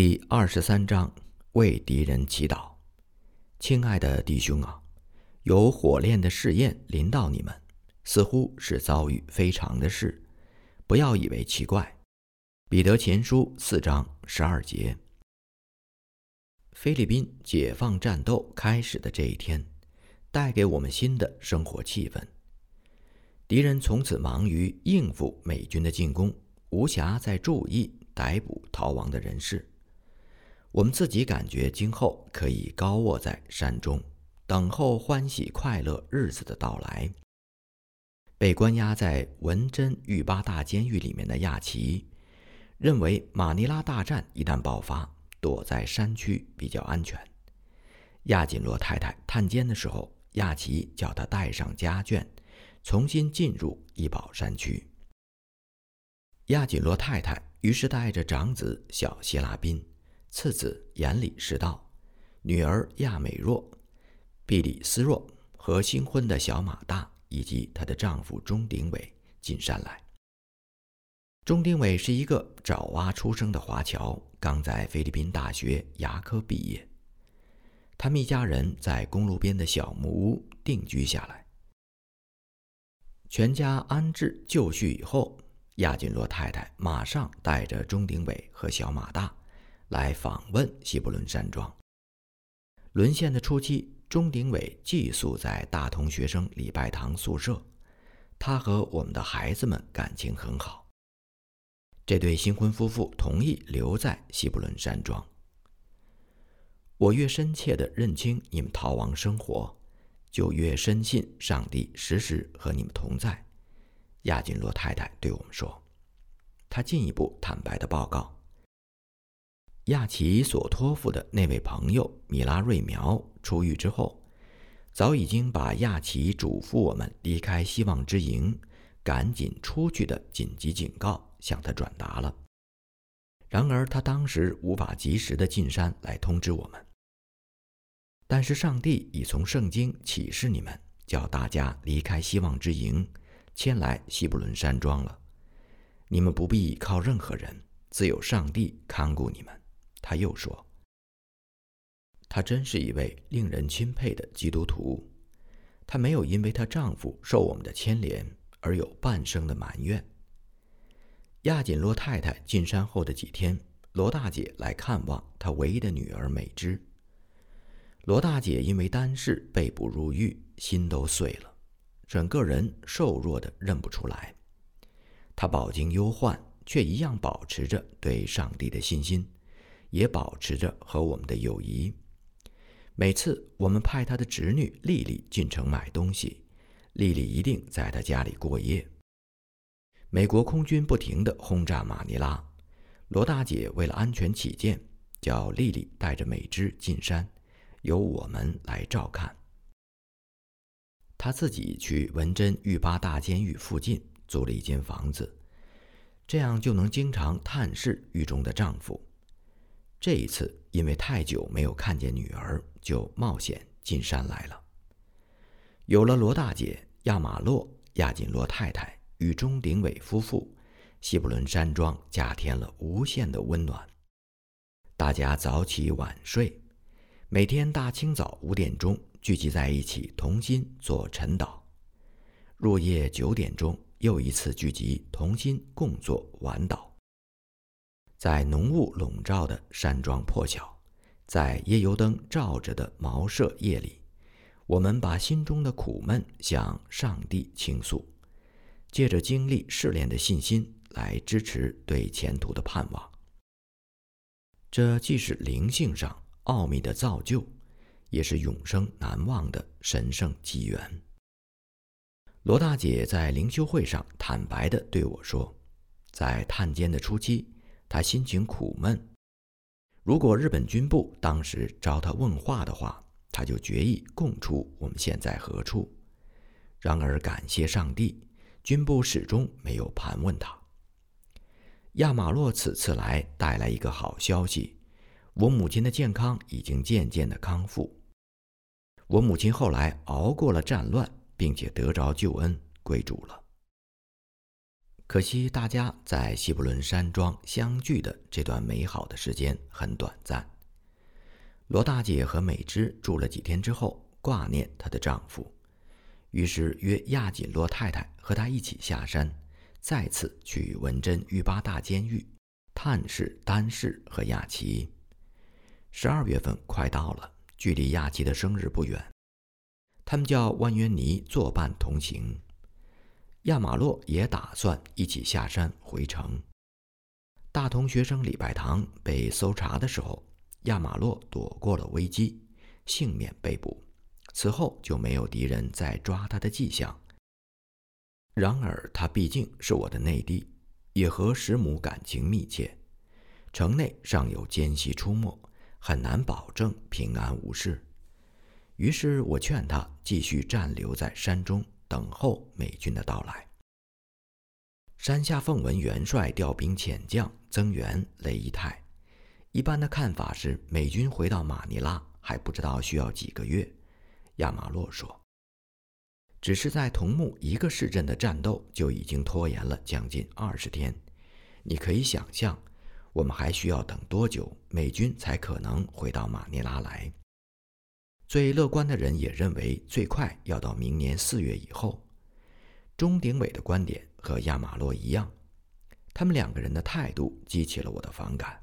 第二十三章为敌人祈祷。亲爱的弟兄啊，有火炼的试验临到你们，似乎是遭遇非常的事，不要以为奇怪。彼得前书四章十二节。菲律宾解放战斗开始的这一天，带给我们新的生活气氛。敌人从此忙于应付美军的进攻，无暇再注意逮捕逃亡的人士。我们自己感觉今后可以高卧在山中，等候欢喜快乐日子的到来。被关押在文珍狱巴大监狱里面的亚奇，认为马尼拉大战一旦爆发，躲在山区比较安全。亚锦罗太太探监的时候，亚奇叫他带上家眷，重新进入伊保山区。亚锦罗太太于是带着长子小希拉宾。次子严里士道，女儿亚美若、毕里斯若和新婚的小马大以及她的丈夫钟鼎伟进山来。钟鼎伟是一个爪哇出生的华侨，刚在菲律宾大学牙科毕业。他们一家人在公路边的小木屋定居下来。全家安置就绪以后，亚锦罗太太马上带着钟鼎伟和小马大。来访问西伯伦山庄。沦陷的初期，钟鼎伟寄宿在大同学生礼拜堂宿舍，他和我们的孩子们感情很好。这对新婚夫妇同意留在西伯伦山庄。我越深切地认清你们逃亡生活，就越深信上帝时时和你们同在。亚锦罗太太对我们说，她进一步坦白地报告。亚奇所托付的那位朋友米拉瑞苗出狱之后，早已经把亚奇嘱咐我们离开希望之营、赶紧出去的紧急警告向他转达了。然而他当时无法及时的进山来通知我们。但是上帝已从圣经启示你们，叫大家离开希望之营，迁来希伯伦山庄了。你们不必靠任何人，自有上帝看顾你们。他又说：“她真是一位令人钦佩的基督徒，她没有因为她丈夫受我们的牵连而有半生的埋怨。”亚锦罗太太进山后的几天，罗大姐来看望她唯一的女儿美芝。罗大姐因为单事被捕入狱，心都碎了，整个人瘦弱的认不出来。她饱经忧患，却一样保持着对上帝的信心。也保持着和我们的友谊。每次我们派他的侄女丽丽进城买东西，丽丽一定在他家里过夜。美国空军不停地轰炸马尼拉，罗大姐为了安全起见，叫丽丽带着美芝进山，由我们来照看。她自己去文珍狱巴大监狱附近租了一间房子，这样就能经常探视狱中的丈夫。这一次，因为太久没有看见女儿，就冒险进山来了。有了罗大姐、亚马洛、亚锦罗太太与钟鼎伟夫妇，西布伦山庄加添了无限的温暖。大家早起晚睡，每天大清早五点钟聚集在一起，同心做晨祷；入夜九点钟又一次聚集，同心共做晚祷。在浓雾笼罩的山庄破晓，在夜油灯照着的茅舍夜里，我们把心中的苦闷向上帝倾诉，借着经历试炼的信心来支持对前途的盼望。这既是灵性上奥秘的造就，也是永生难忘的神圣机缘。罗大姐在灵修会上坦白地对我说，在探监的初期。他心情苦闷。如果日本军部当时招他问话的话，他就决意供出我们现在何处。然而感谢上帝，军部始终没有盘问他。亚马洛此次来带来一个好消息：我母亲的健康已经渐渐的康复。我母亲后来熬过了战乱，并且得着救恩，归主了。可惜大家在西布伦山庄相聚的这段美好的时间很短暂。罗大姐和美芝住了几天之后，挂念她的丈夫，于是约亚锦洛太太和她一起下山，再次去文贞狱八大监狱探视丹氏和亚奇。十二月份快到了，距离亚奇的生日不远，他们叫万渊尼作伴同行。亚马洛也打算一起下山回城。大同学生李拜堂被搜查的时候，亚马洛躲过了危机，幸免被捕。此后就没有敌人再抓他的迹象。然而他毕竟是我的内弟，也和石母感情密切，城内尚有奸细出没，很难保证平安无事。于是我劝他继续暂留在山中。等候美军的到来。山下奉文元帅调兵遣将增援雷伊泰。一般的看法是，美军回到马尼拉还不知道需要几个月。亚马洛说：“只是在同木一个市镇的战斗就已经拖延了将近二十天。你可以想象，我们还需要等多久，美军才可能回到马尼拉来？”最乐观的人也认为，最快要到明年四月以后。钟鼎伟的观点和亚马洛一样，他们两个人的态度激起了我的反感。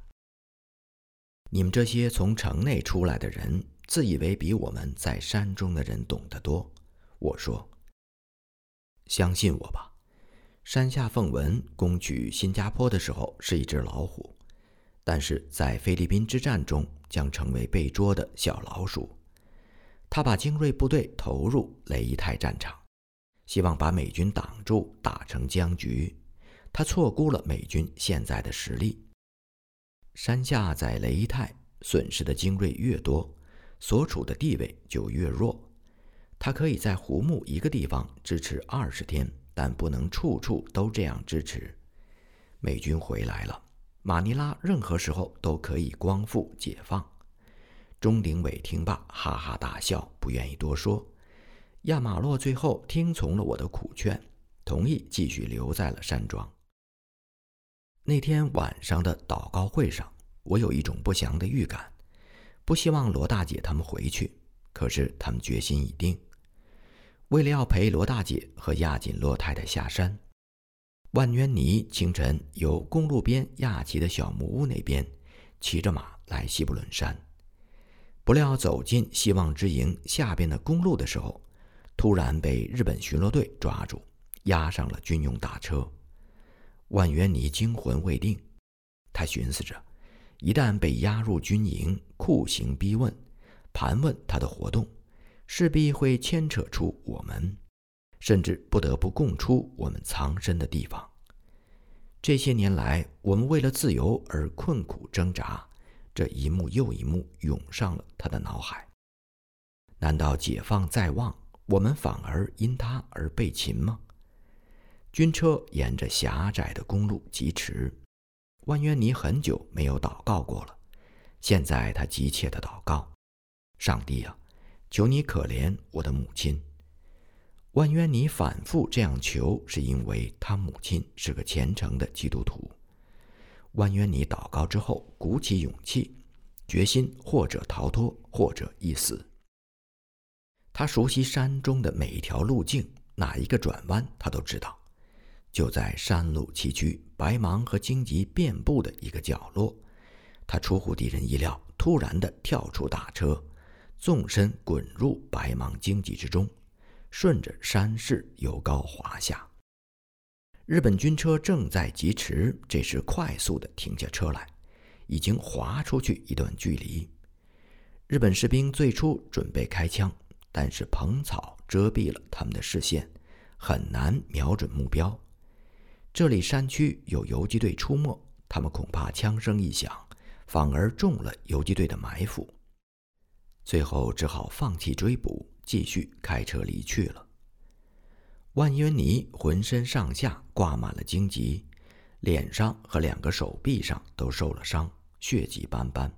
你们这些从城内出来的人，自以为比我们在山中的人懂得多。我说：“相信我吧，山下奉文攻取新加坡的时候是一只老虎，但是在菲律宾之战中将成为被捉的小老鼠。”他把精锐部队投入雷伊泰战场，希望把美军挡住，打成僵局。他错估了美军现在的实力。山下在雷伊泰损失的精锐越多，所处的地位就越弱。他可以在胡木一个地方支持二十天，但不能处处都这样支持。美军回来了，马尼拉任何时候都可以光复解放。钟鼎伟听罢，哈哈大笑，不愿意多说。亚马洛最后听从了我的苦劝，同意继续留在了山庄。那天晚上的祷告会上，我有一种不祥的预感，不希望罗大姐他们回去。可是他们决心已定，为了要陪罗大姐和亚锦洛太太下山，万渊尼清晨由公路边亚奇的小木屋那边骑着马来西布伦山。不料走进希望之营下边的公路的时候，突然被日本巡逻队抓住，押上了军用大车。万源尼惊魂未定，他寻思着，一旦被押入军营，酷刑逼问、盘问他的活动，势必会牵扯出我们，甚至不得不供出我们藏身的地方。这些年来，我们为了自由而困苦挣扎。这一幕又一幕涌上了他的脑海。难道解放在望，我们反而因他而被擒吗？军车沿着狭窄的公路疾驰。万渊尼很久没有祷告过了，现在他急切的祷告：“上帝啊，求你可怜我的母亲。”万渊尼反复这样求，是因为他母亲是个虔诚的基督徒。万渊尼祷告之后，鼓起勇气，决心或者逃脱，或者一死。他熟悉山中的每一条路径，哪一个转弯他都知道。就在山路崎岖、白芒和荆棘遍布的一个角落，他出乎敌人意料，突然的跳出大车，纵身滚入白芒荆棘之中，顺着山势由高滑下。日本军车正在疾驰，这时快速的停下车来，已经滑出去一段距离。日本士兵最初准备开枪，但是蓬草遮蔽了他们的视线，很难瞄准目标。这里山区有游击队出没，他们恐怕枪声一响，反而中了游击队的埋伏。最后只好放弃追捕，继续开车离去了。万渊尼浑身上下挂满了荆棘，脸上和两个手臂上都受了伤，血迹斑斑。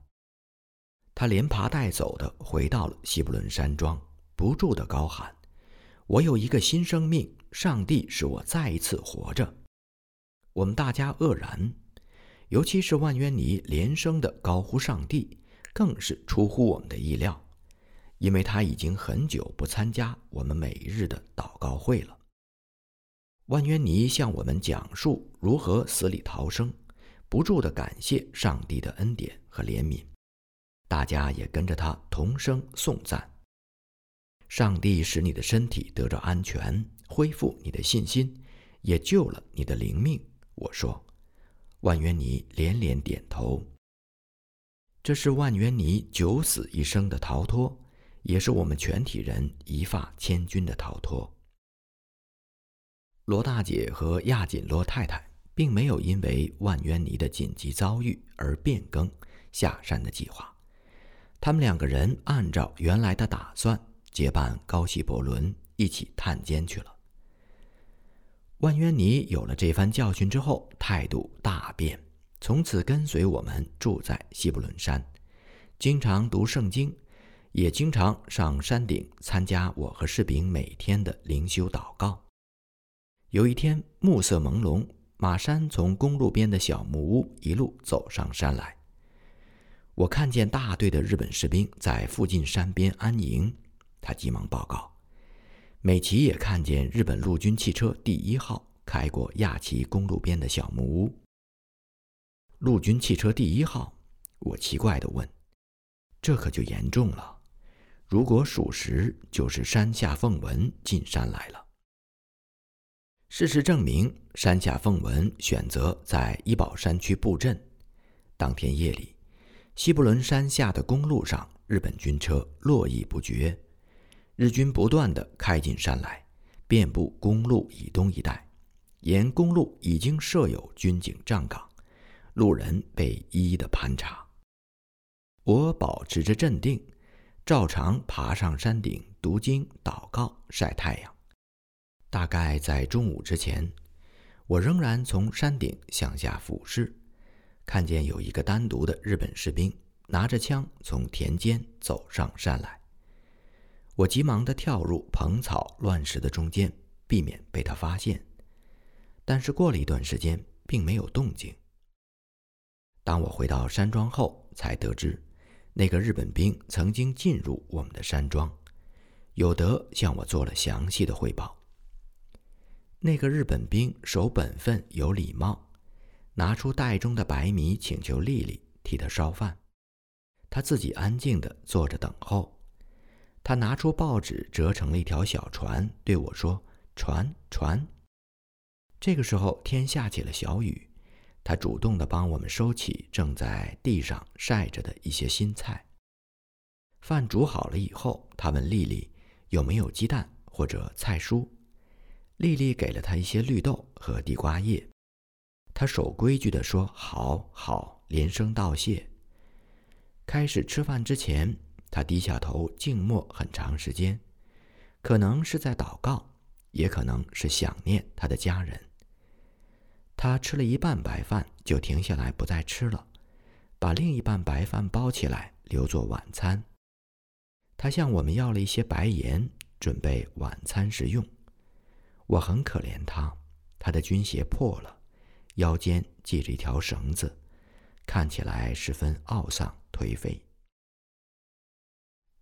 他连爬带走的回到了西布伦山庄，不住的高喊：“我有一个新生命，上帝使我再一次活着。”我们大家愕然，尤其是万渊尼连声的高呼上帝，更是出乎我们的意料，因为他已经很久不参加我们每日的祷告会了。万渊尼向我们讲述如何死里逃生，不住的感谢上帝的恩典和怜悯，大家也跟着他同声颂赞。上帝使你的身体得着安全，恢复你的信心，也救了你的灵命。我说，万渊尼连连点头。这是万渊尼九死一生的逃脱，也是我们全体人一发千钧的逃脱。罗大姐和亚锦罗太太并没有因为万渊尼的紧急遭遇而变更下山的计划，他们两个人按照原来的打算。结伴高希伯伦一起探监去了。万渊尼有了这番教训之后，态度大变，从此跟随我们住在希伯伦山，经常读圣经，也经常上山顶参加我和士兵每天的灵修祷告。有一天，暮色朦胧，马山从公路边的小木屋一路走上山来，我看见大队的日本士兵在附近山边安营。他急忙报告，美琪也看见日本陆军汽车第一号开过亚旗公路边的小木屋。陆军汽车第一号，我奇怪地问：“这可就严重了。如果属实，就是山下奉文进山来了。”事实证明，山下奉文选择在伊保山区布阵。当天夜里，西布伦山下的公路上，日本军车络绎不绝。日军不断地开进山来，遍布公路以东一带，沿公路已经设有军警站岗，路人被一一的盘查。我保持着镇定，照常爬上山顶读经、祷告、晒太阳。大概在中午之前，我仍然从山顶向下俯视，看见有一个单独的日本士兵拿着枪从田间走上山来。我急忙地跳入蓬草乱石的中间，避免被他发现。但是过了一段时间，并没有动静。当我回到山庄后，才得知那个日本兵曾经进入我们的山庄，有德向我做了详细的汇报。那个日本兵守本分、有礼貌，拿出袋中的白米请求丽丽替他烧饭，他自己安静地坐着等候。他拿出报纸，折成了一条小船，对我说：“船，船。”这个时候天下起了小雨，他主动地帮我们收起正在地上晒着的一些新菜。饭煮好了以后，他问丽丽有没有鸡蛋或者菜蔬。丽丽给了他一些绿豆和地瓜叶。他守规矩地说：“好，好。”连声道谢。开始吃饭之前。他低下头静默很长时间，可能是在祷告，也可能是想念他的家人。他吃了一半白饭，就停下来不再吃了，把另一半白饭包起来留作晚餐。他向我们要了一些白盐，准备晚餐时用。我很可怜他，他的军鞋破了，腰间系着一条绳子，看起来十分懊丧颓废。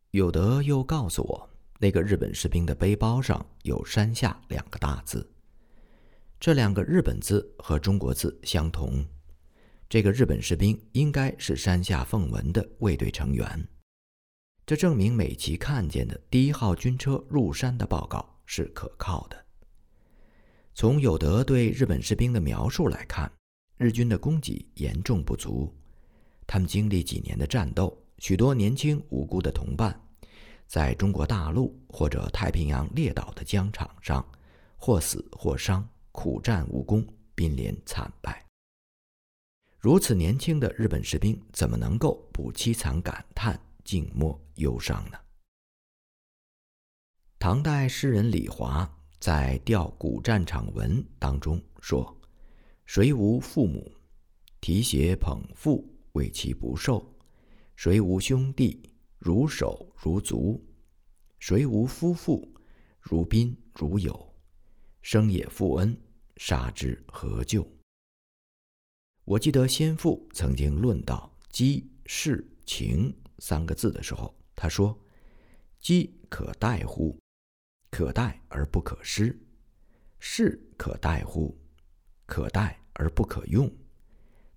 有德又告诉我，那个日本士兵的背包上有“山下”两个大字。这两个日本字和中国字相同。这个日本士兵应该是山下奉文的卫队成员。这证明美琪看见的第一号军车入山的报告是可靠的。从有德对日本士兵的描述来看，日军的供给严重不足。他们经历几年的战斗，许多年轻无辜的同伴。在中国大陆或者太平洋列岛的疆场上，或死或伤，苦战无功，濒临惨败。如此年轻的日本士兵，怎么能够不凄惨感叹、静默忧伤呢？唐代诗人李华在《吊古战场文》当中说：“谁无父母，提携捧腹，为其不受；谁无兄弟？”如手如足，谁无夫妇？如宾如友，生也负恩，杀之何咎？我记得先父曾经论到“机、事、情”三个字的时候，他说：“机可代乎？可待而不可失；事可待乎？可待而不可用；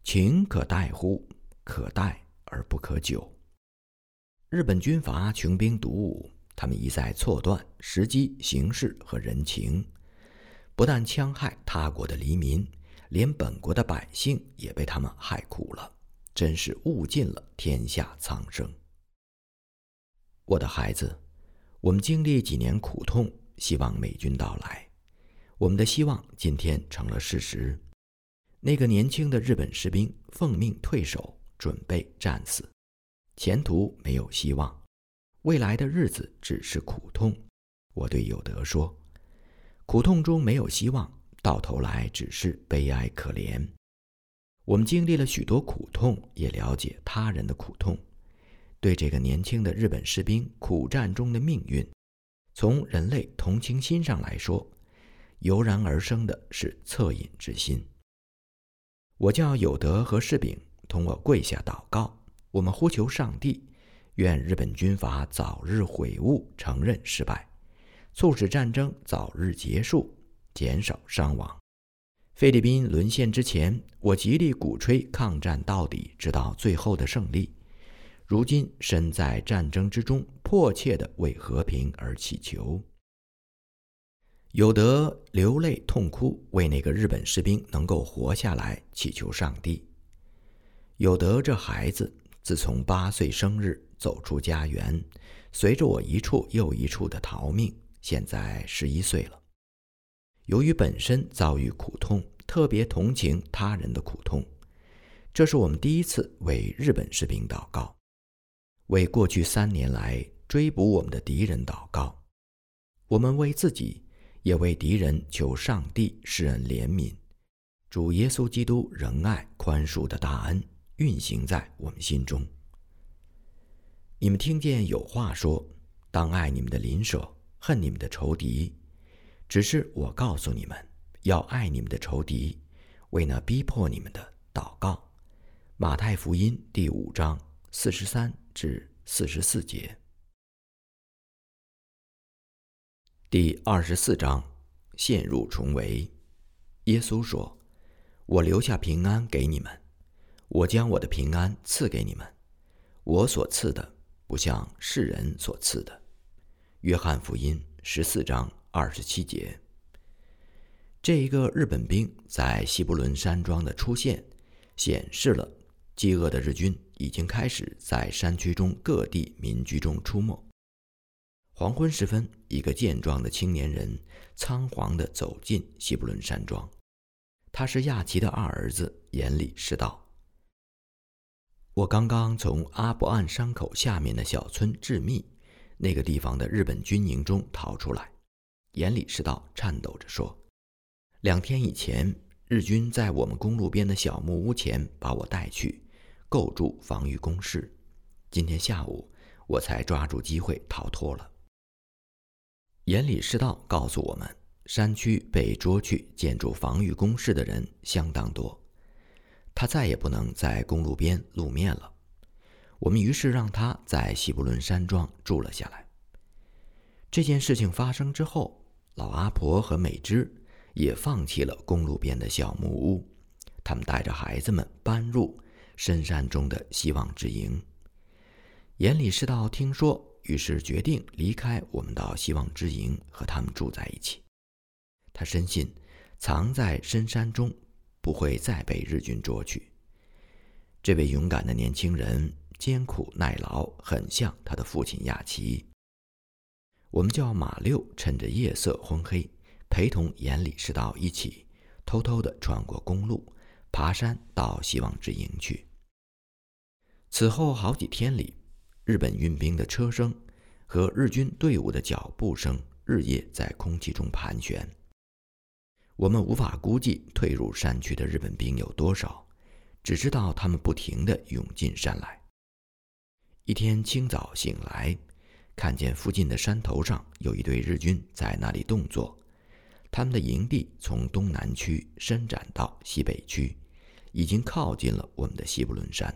情可待乎？可待而不可久。”日本军阀穷兵黩武，他们一再错断时机、形势和人情，不但戕害他国的黎民。连本国的百姓也被他们害苦了，真是误尽了天下苍生。我的孩子，我们经历几年苦痛，希望美军到来。我们的希望今天成了事实。那个年轻的日本士兵奉命退守，准备战死，前途没有希望，未来的日子只是苦痛。我对有德说：“苦痛中没有希望。”到头来只是悲哀可怜。我们经历了许多苦痛，也了解他人的苦痛。对这个年轻的日本士兵苦战中的命运，从人类同情心上来说，油然而生的是恻隐之心。我叫有德和士兵同我跪下祷告，我们呼求上帝，愿日本军阀早日悔悟，承认失败，促使战争早日结束。减少伤亡。菲律宾沦陷之前，我极力鼓吹抗战到底，直到最后的胜利。如今身在战争之中，迫切地为和平而祈求。有德流泪痛哭，为那个日本士兵能够活下来祈求上帝。有德这孩子，自从八岁生日走出家园，随着我一处又一处的逃命，现在十一岁了。由于本身遭遇苦痛，特别同情他人的苦痛，这是我们第一次为日本士兵祷告，为过去三年来追捕我们的敌人祷告。我们为自己，也为敌人求上帝施恩怜悯。主耶稣基督仁爱宽恕的大恩运行在我们心中。你们听见有话说：当爱你们的邻舍，恨你们的仇敌。只是我告诉你们，要爱你们的仇敌，为那逼迫你们的祷告。马太福音第五章四十三至四十四节。第二十四章陷入重围。耶稣说：“我留下平安给你们，我将我的平安赐给你们。我所赐的，不像世人所赐的。”约翰福音十四章。二十七节，这一个日本兵在西伯伦山庄的出现，显示了饥饿的日军已经开始在山区中各地民居中出没。黄昏时分，一个健壮的青年人仓皇地走进西伯伦山庄，他是亚奇的二儿子严里士道。我刚刚从阿布岸山口下面的小村致密那个地方的日本军营中逃出来。严里士道颤抖着说：“两天以前，日军在我们公路边的小木屋前把我带去，构筑防御工事。今天下午，我才抓住机会逃脱了。”严理士道告诉我们，山区被捉去建筑防御工事的人相当多，他再也不能在公路边露面了。我们于是让他在西布伦山庄住了下来。这件事情发生之后，老阿婆和美芝也放弃了公路边的小木屋，他们带着孩子们搬入深山中的希望之营。严理士道听说，于是决定离开我们，到希望之营和他们住在一起。他深信，藏在深山中不会再被日军捉去。这位勇敢的年轻人艰苦耐劳，很像他的父亲亚奇。我们叫马六，趁着夜色昏黑，陪同严理士道一起，偷偷地穿过公路，爬山到希望之营去。此后好几天里，日本运兵的车声和日军队伍的脚步声日夜在空气中盘旋。我们无法估计退入山区的日本兵有多少，只知道他们不停地涌进山来。一天清早醒来。看见附近的山头上有一队日军在那里动作，他们的营地从东南区伸展到西北区，已经靠近了我们的西部伦山。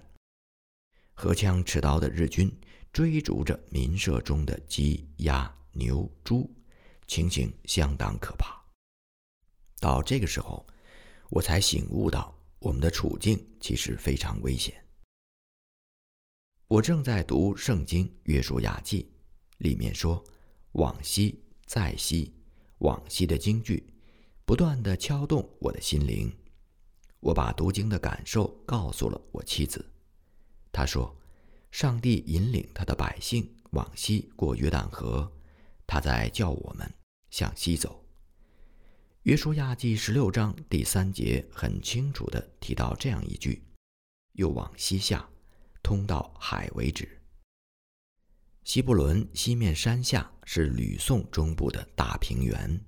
荷枪持刀的日军追逐着民舍中的鸡、鸭、牛、猪，情形相当可怕。到这个时候，我才醒悟到我们的处境其实非常危险。我正在读《圣经·约书亚记》，里面说：“往昔，在昔，往昔”的京剧，不断的敲动我的心灵。我把读经的感受告诉了我妻子。他说：“上帝引领他的百姓往西过约旦河，他在叫我们向西走。”约书亚记十六章第三节很清楚地提到这样一句：“又往西下，通到海为止。”西布伦西面山下是吕宋中部的大平原，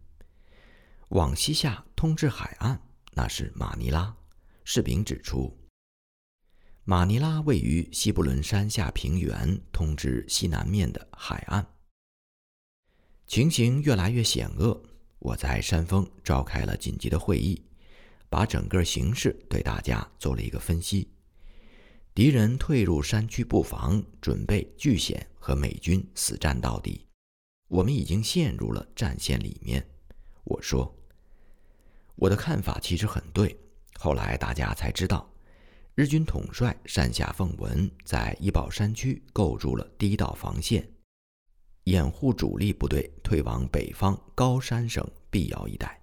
往西下通至海岸，那是马尼拉。士兵指出。马尼拉位于西布伦山下平原，通至西南面的海岸。情形越来越险恶，我在山峰召开了紧急的会议，把整个形势对大家做了一个分析。敌人退入山区布防，准备据险和美军死战到底。我们已经陷入了战线里面。我说，我的看法其实很对。后来大家才知道。日军统帅山下奉文在伊保山区构筑了第一道防线，掩护主力部队退往北方高山省碧瑶一带，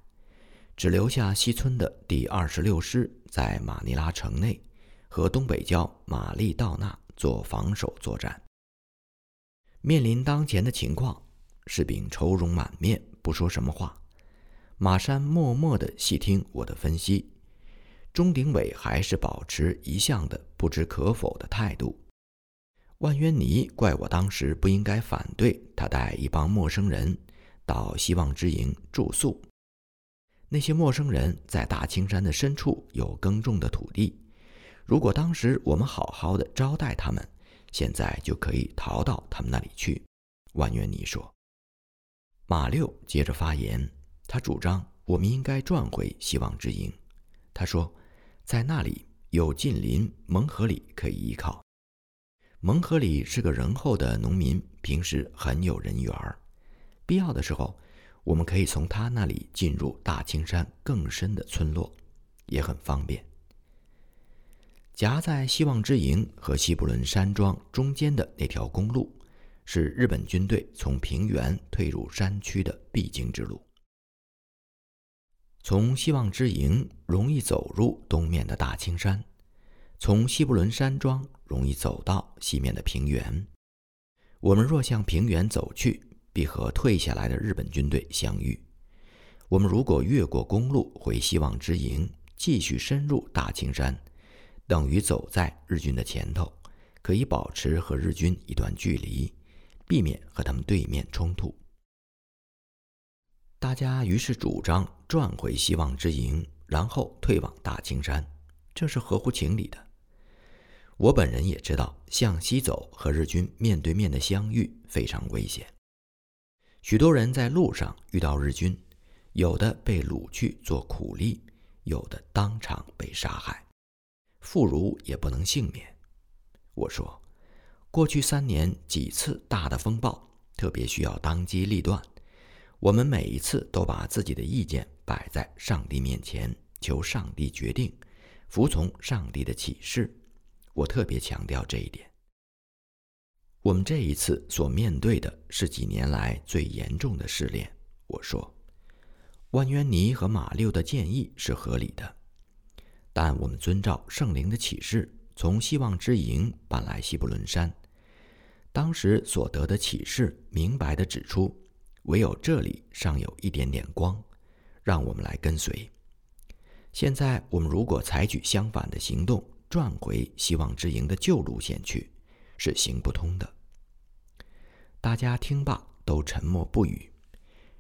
只留下西村的第二十六师在马尼拉城内和东北郊马利道纳做防守作战。面临当前的情况，士兵愁容满面，不说什么话。马山默默地细听我的分析。钟鼎伟还是保持一向的不知可否的态度。万渊尼怪我当时不应该反对他带一帮陌生人到希望之营住宿。那些陌生人在大青山的深处有耕种的土地，如果当时我们好好的招待他们，现在就可以逃到他们那里去。万渊尼说。马六接着发言，他主张我们应该转回希望之营。他说。在那里有近邻蒙河里可以依靠。蒙河里是个仁厚的农民，平时很有人缘儿。必要的时候，我们可以从他那里进入大青山更深的村落，也很方便。夹在希望之营和西布伦山庄中间的那条公路，是日本军队从平原退入山区的必经之路。从希望之营容易走入东面的大青山，从西布伦山庄容易走到西面的平原。我们若向平原走去，必和退下来的日本军队相遇。我们如果越过公路回希望之营，继续深入大青山，等于走在日军的前头，可以保持和日军一段距离，避免和他们对面冲突。大家于是主张转回希望之营，然后退往大青山，这是合乎情理的。我本人也知道，向西走和日军面对面的相遇非常危险。许多人在路上遇到日军，有的被掳去做苦力，有的当场被杀害，妇孺也不能幸免。我说，过去三年几次大的风暴，特别需要当机立断。我们每一次都把自己的意见摆在上帝面前，求上帝决定，服从上帝的启示。我特别强调这一点。我们这一次所面对的是几年来最严重的试炼。我说，万渊尼和马六的建议是合理的，但我们遵照圣灵的启示，从希望之营搬来西布伦山。当时所得的启示，明白地指出。唯有这里尚有一点点光，让我们来跟随。现在我们如果采取相反的行动，转回希望之营的旧路线去，是行不通的。大家听罢都沉默不语。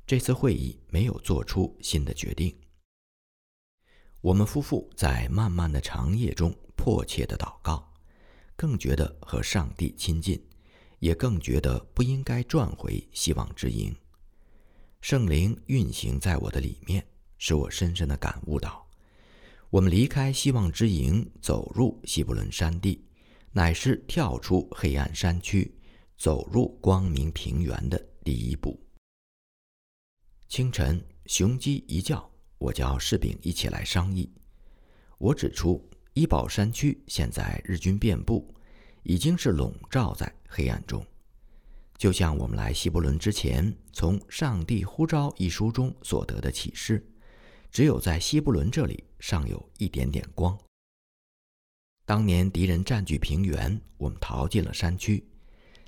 这次会议没有做出新的决定。我们夫妇在漫漫的长夜中迫切的祷告，更觉得和上帝亲近，也更觉得不应该转回希望之营。圣灵运行在我的里面，使我深深的感悟到，我们离开希望之营，走入希伯伦山地，乃是跳出黑暗山区，走入光明平原的第一步。清晨，雄鸡一叫，我叫士兵一起来商议。我指出，伊保山区现在日军遍布，已经是笼罩在黑暗中，就像我们来西伯伦之前从《上帝呼召》一书中所得的启示。只有在西伯伦这里尚有一点点光。当年敌人占据平原，我们逃进了山区；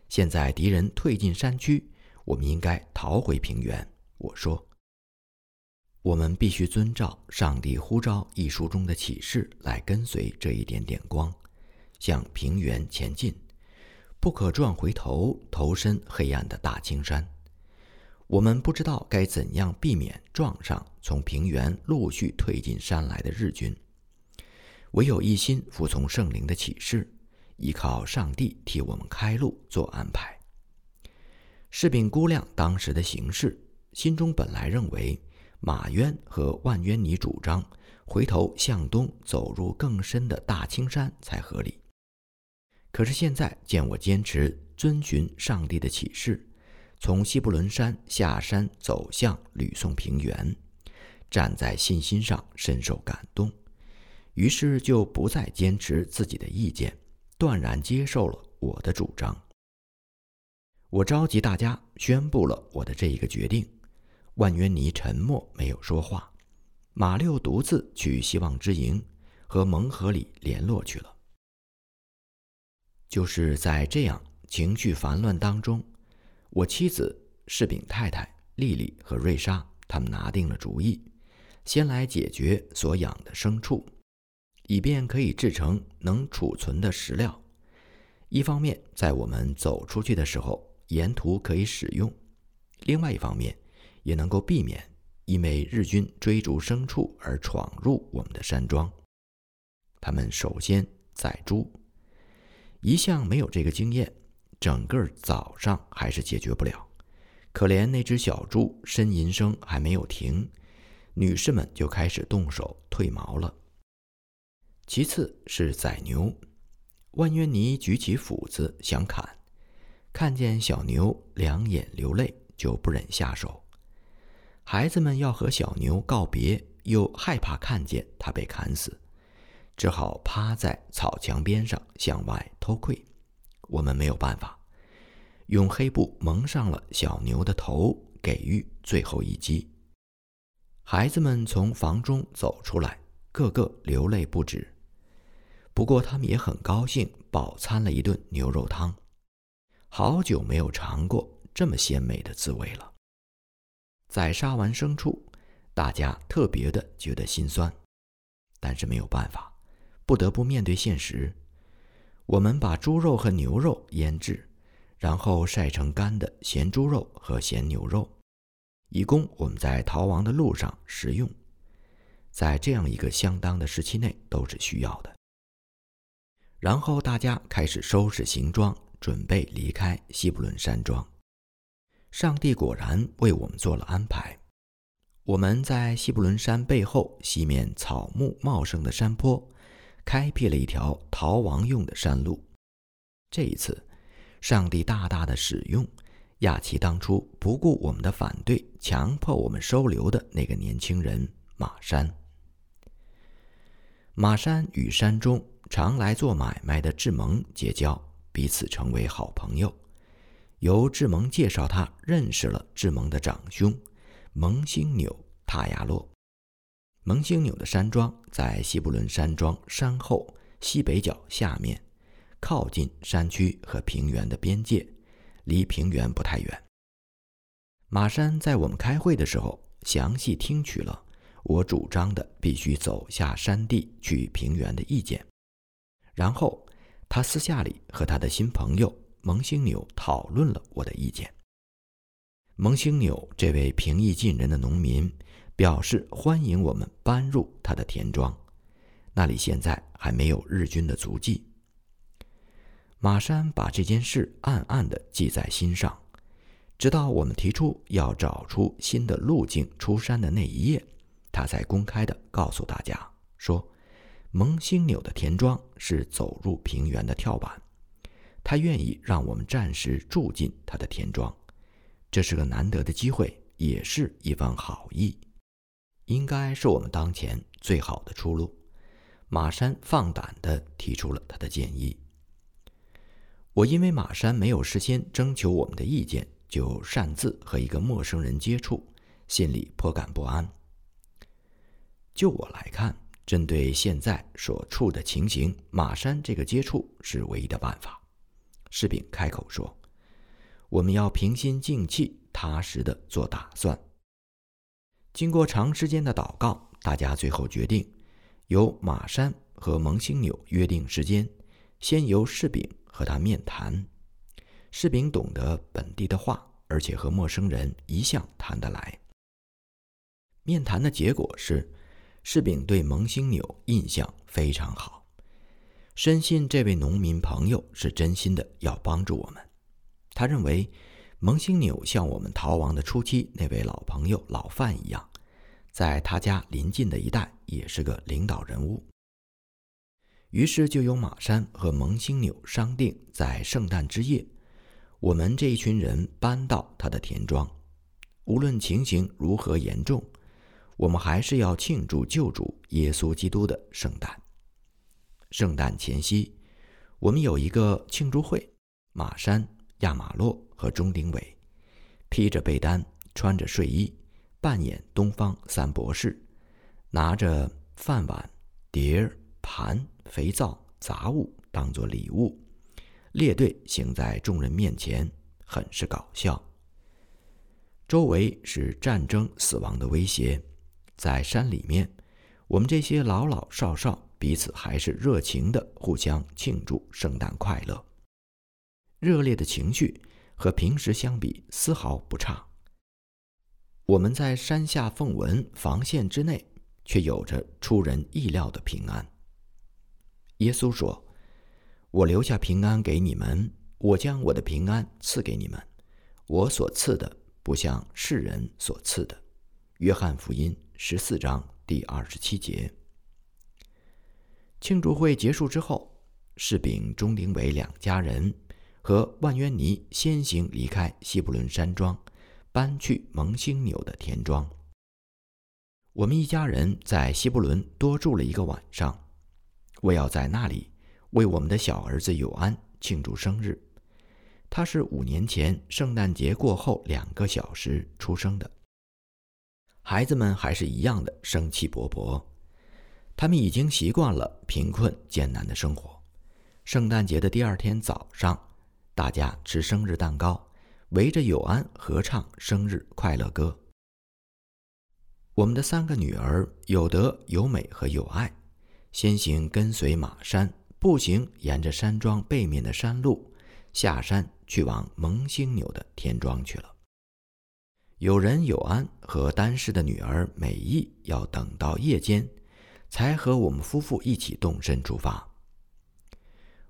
现在敌人退进山区，我们应该逃回平原。我说，我们必须遵照《上帝呼召》一书中的启示来跟随这一点点光，向平原前进，不可转回头，投身黑暗的大青山。我们不知道该怎样避免撞上从平原陆续退进山来的日军，唯有一心服从圣灵的启示，依靠上帝替我们开路做安排。士兵估量当时的形势，心中本来认为马渊和万渊尼主张回头向东走入更深的大青山才合理。可是现在见我坚持遵循上帝的启示。从西布伦山下山走向吕宋平原，站在信心上深受感动，于是就不再坚持自己的意见，断然接受了我的主张。我召集大家宣布了我的这一个决定。万渊尼沉默没有说话，马六独自去希望之营和蒙河里联络去了。就是在这样情绪烦乱当中。我妻子、柿饼太太、丽丽和瑞莎，他们拿定了主意，先来解决所养的牲畜，以便可以制成能储存的食料。一方面，在我们走出去的时候，沿途可以使用；另外一方面，也能够避免因为日军追逐牲畜而闯入我们的山庄。他们首先宰猪，一向没有这个经验。整个早上还是解决不了，可怜那只小猪呻吟声还没有停，女士们就开始动手褪毛了。其次是宰牛，万渊尼举起斧子想砍，看见小牛两眼流泪，就不忍下手。孩子们要和小牛告别，又害怕看见它被砍死，只好趴在草墙边上向外偷窥。我们没有办法，用黑布蒙上了小牛的头，给予最后一击。孩子们从房中走出来，个个流泪不止。不过他们也很高兴，饱餐了一顿牛肉汤。好久没有尝过这么鲜美的滋味了。宰杀完牲畜，大家特别的觉得心酸，但是没有办法，不得不面对现实。我们把猪肉和牛肉腌制，然后晒成干的咸猪肉和咸牛肉，以供我们在逃亡的路上食用。在这样一个相当的时期内都是需要的。然后大家开始收拾行装，准备离开西布伦山庄。上帝果然为我们做了安排。我们在西布伦山背后西面草木茂盛的山坡。开辟了一条逃亡用的山路。这一次，上帝大大的使用亚奇当初不顾我们的反对，强迫我们收留的那个年轻人马山。马山与山中常来做买卖的志蒙结交，彼此成为好朋友。由志蒙介绍，他认识了志蒙的长兄蒙星纽塔亚洛。蒙星纽的山庄在西布伦山庄山后西北角下面，靠近山区和平原的边界，离平原不太远。马山在我们开会的时候，详细听取了我主张的必须走下山地去平原的意见，然后他私下里和他的新朋友蒙星纽讨论了我的意见。蒙星纽这位平易近人的农民。表示欢迎我们搬入他的田庄，那里现在还没有日军的足迹。马山把这件事暗暗地记在心上，直到我们提出要找出新的路径出山的那一夜，他才公开地告诉大家说：“蒙星纽的田庄是走入平原的跳板，他愿意让我们暂时住进他的田庄，这是个难得的机会，也是一番好意，应该是我们当前最好的出路。马山放胆地提出了他的建议。我因为马山没有事先征求我们的意见，就擅自和一个陌生人接触，心里颇感不安。就我来看，针对现在所处的情形，马山这个接触是唯一的办法。士兵开口说：“我们要平心静气、踏实的做打算。”经过长时间的祷告，大家最后决定。由马山和蒙星纽约定时间，先由士兵和他面谈。士兵懂得本地的话，而且和陌生人一向谈得来。面谈的结果是，士兵对蒙星纽印象非常好，深信这位农民朋友是真心的要帮助我们。他认为，蒙星纽像我们逃亡的初期那位老朋友老范一样。在他家临近的一带，也是个领导人物。于是就由马山和蒙星纽商定，在圣诞之夜，我们这一群人搬到他的田庄。无论情形如何严重，我们还是要庆祝救主耶稣基督的圣诞。圣诞前夕，我们有一个庆祝会。马山、亚马洛和钟鼎伟披着被单，穿着睡衣。扮演东方三博士，拿着饭碗、碟儿、盘、肥皂、杂物当做礼物，列队行在众人面前，很是搞笑。周围是战争、死亡的威胁，在山里面，我们这些老老少少彼此还是热情的互相庆祝圣诞快乐，热烈的情绪和平时相比丝毫不差。我们在山下凤纹防线之内，却有着出人意料的平安。耶稣说：“我留下平安给你们，我将我的平安赐给你们。我所赐的，不像世人所赐的。”约翰福音十四章第二十七节。庆祝会结束之后，士兵钟鼎伟两家人和万渊尼先行离开西布伦山庄。搬去蒙星纽的田庄。我们一家人在西布伦多住了一个晚上。我要在那里为我们的小儿子友安庆祝生日。他是五年前圣诞节过后两个小时出生的。孩子们还是一样的生气勃勃。他们已经习惯了贫困艰难的生活。圣诞节的第二天早上，大家吃生日蛋糕。围着友安合唱生日快乐歌。我们的三个女儿有德、有美和有爱，先行跟随马山步行，沿着山庄背面的山路下山，去往蒙星纽的田庄去了。有人友安和丹氏的女儿美意要等到夜间，才和我们夫妇一起动身出发。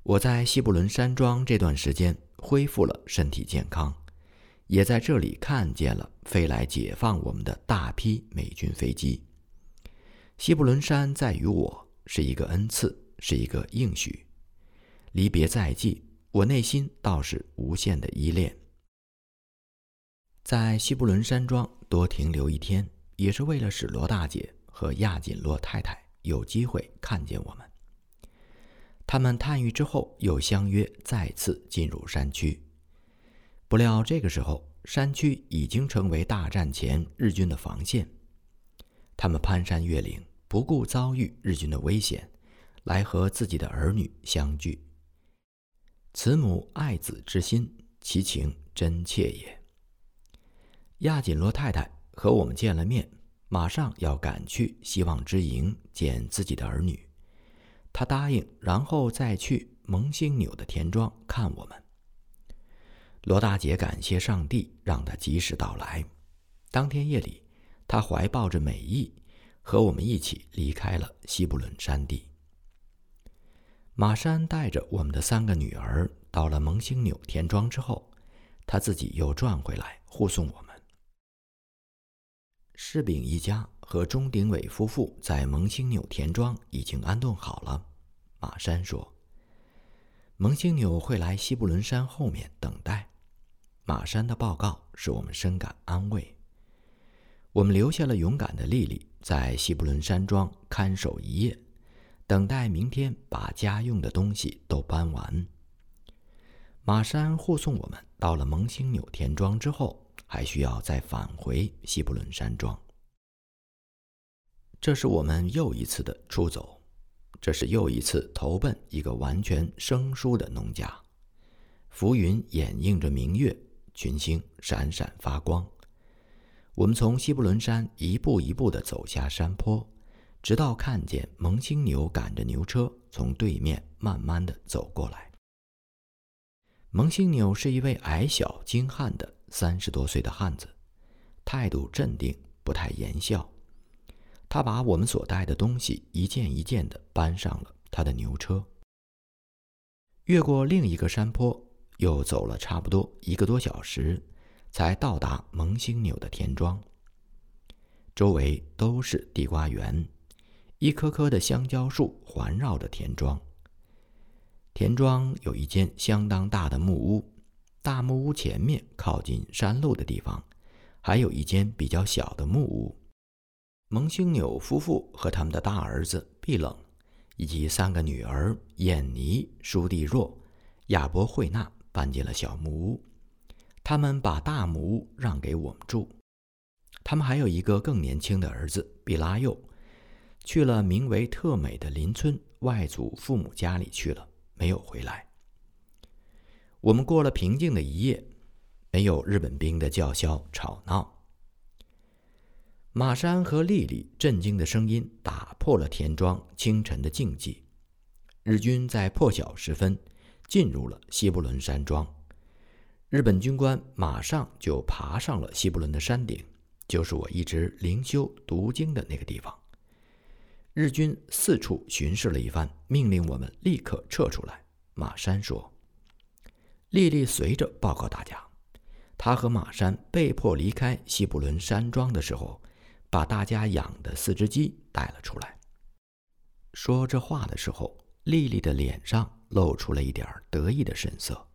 我在西布伦山庄这段时间恢复了身体健康。也在这里看见了飞来解放我们的大批美军飞机。西布伦山在于我是一个恩赐，是一个应许。离别在即，我内心倒是无限的依恋。在西布伦山庄多停留一天，也是为了使罗大姐和亚锦洛太太有机会看见我们。他们探狱之后，又相约再次进入山区。不料这个时候，山区已经成为大战前日军的防线。他们攀山越岭，不顾遭遇日军的危险，来和自己的儿女相聚。慈母爱子之心，其情真切也。亚锦罗太太和我们见了面，马上要赶去希望之营见自己的儿女。他答应，然后再去蒙星纽的田庄看我们。罗大姐感谢上帝，让她及时到来。当天夜里，她怀抱着美意，和我们一起离开了西布伦山地。马山带着我们的三个女儿到了蒙星纽田庄之后，他自己又转回来护送我们。士丙一家和钟鼎伟夫妇在蒙星纽田庄已经安顿好了。马山说：“蒙星纽会来西布伦山后面等待。”马山的报告使我们深感安慰。我们留下了勇敢的丽丽在西布伦山庄看守一夜，等待明天把家用的东西都搬完。马山护送我们到了蒙星纽田庄之后。还需要再返回西布伦山庄。这是我们又一次的出走，这是又一次投奔一个完全生疏的农家。浮云掩映着明月，群星闪闪发光。我们从西布伦山一步一步的走下山坡，直到看见蒙星牛赶着牛车从对面慢慢的走过来。蒙星牛是一位矮小精悍的。三十多岁的汉子，态度镇定，不太言笑。他把我们所带的东西一件一件的搬上了他的牛车。越过另一个山坡，又走了差不多一个多小时，才到达蒙星纽的田庄。周围都是地瓜园，一棵棵的香蕉树环绕着田庄。田庄有一间相当大的木屋。大木屋前面靠近山路的地方，还有一间比较小的木屋。蒙星纽夫妇和他们的大儿子毕冷，以及三个女儿燕妮、舒蒂若、亚伯惠娜搬进了小木屋。他们把大木屋让给我们住。他们还有一个更年轻的儿子毕拉佑，去了名为特美的邻村外祖父母家里去了，没有回来。我们过了平静的一夜，没有日本兵的叫嚣吵闹。马山和丽丽震惊的声音打破了田庄清晨的静寂。日军在破晓时分进入了西布伦山庄，日本军官马上就爬上了西布伦的山顶，就是我一直灵修读经的那个地方。日军四处巡视了一番，命令我们立刻撤出来。马山说。丽丽随着报告大家，他和马山被迫离开西布伦山庄的时候，把大家养的四只鸡带了出来。说这话的时候，丽丽的脸上露出了一点得意的神色。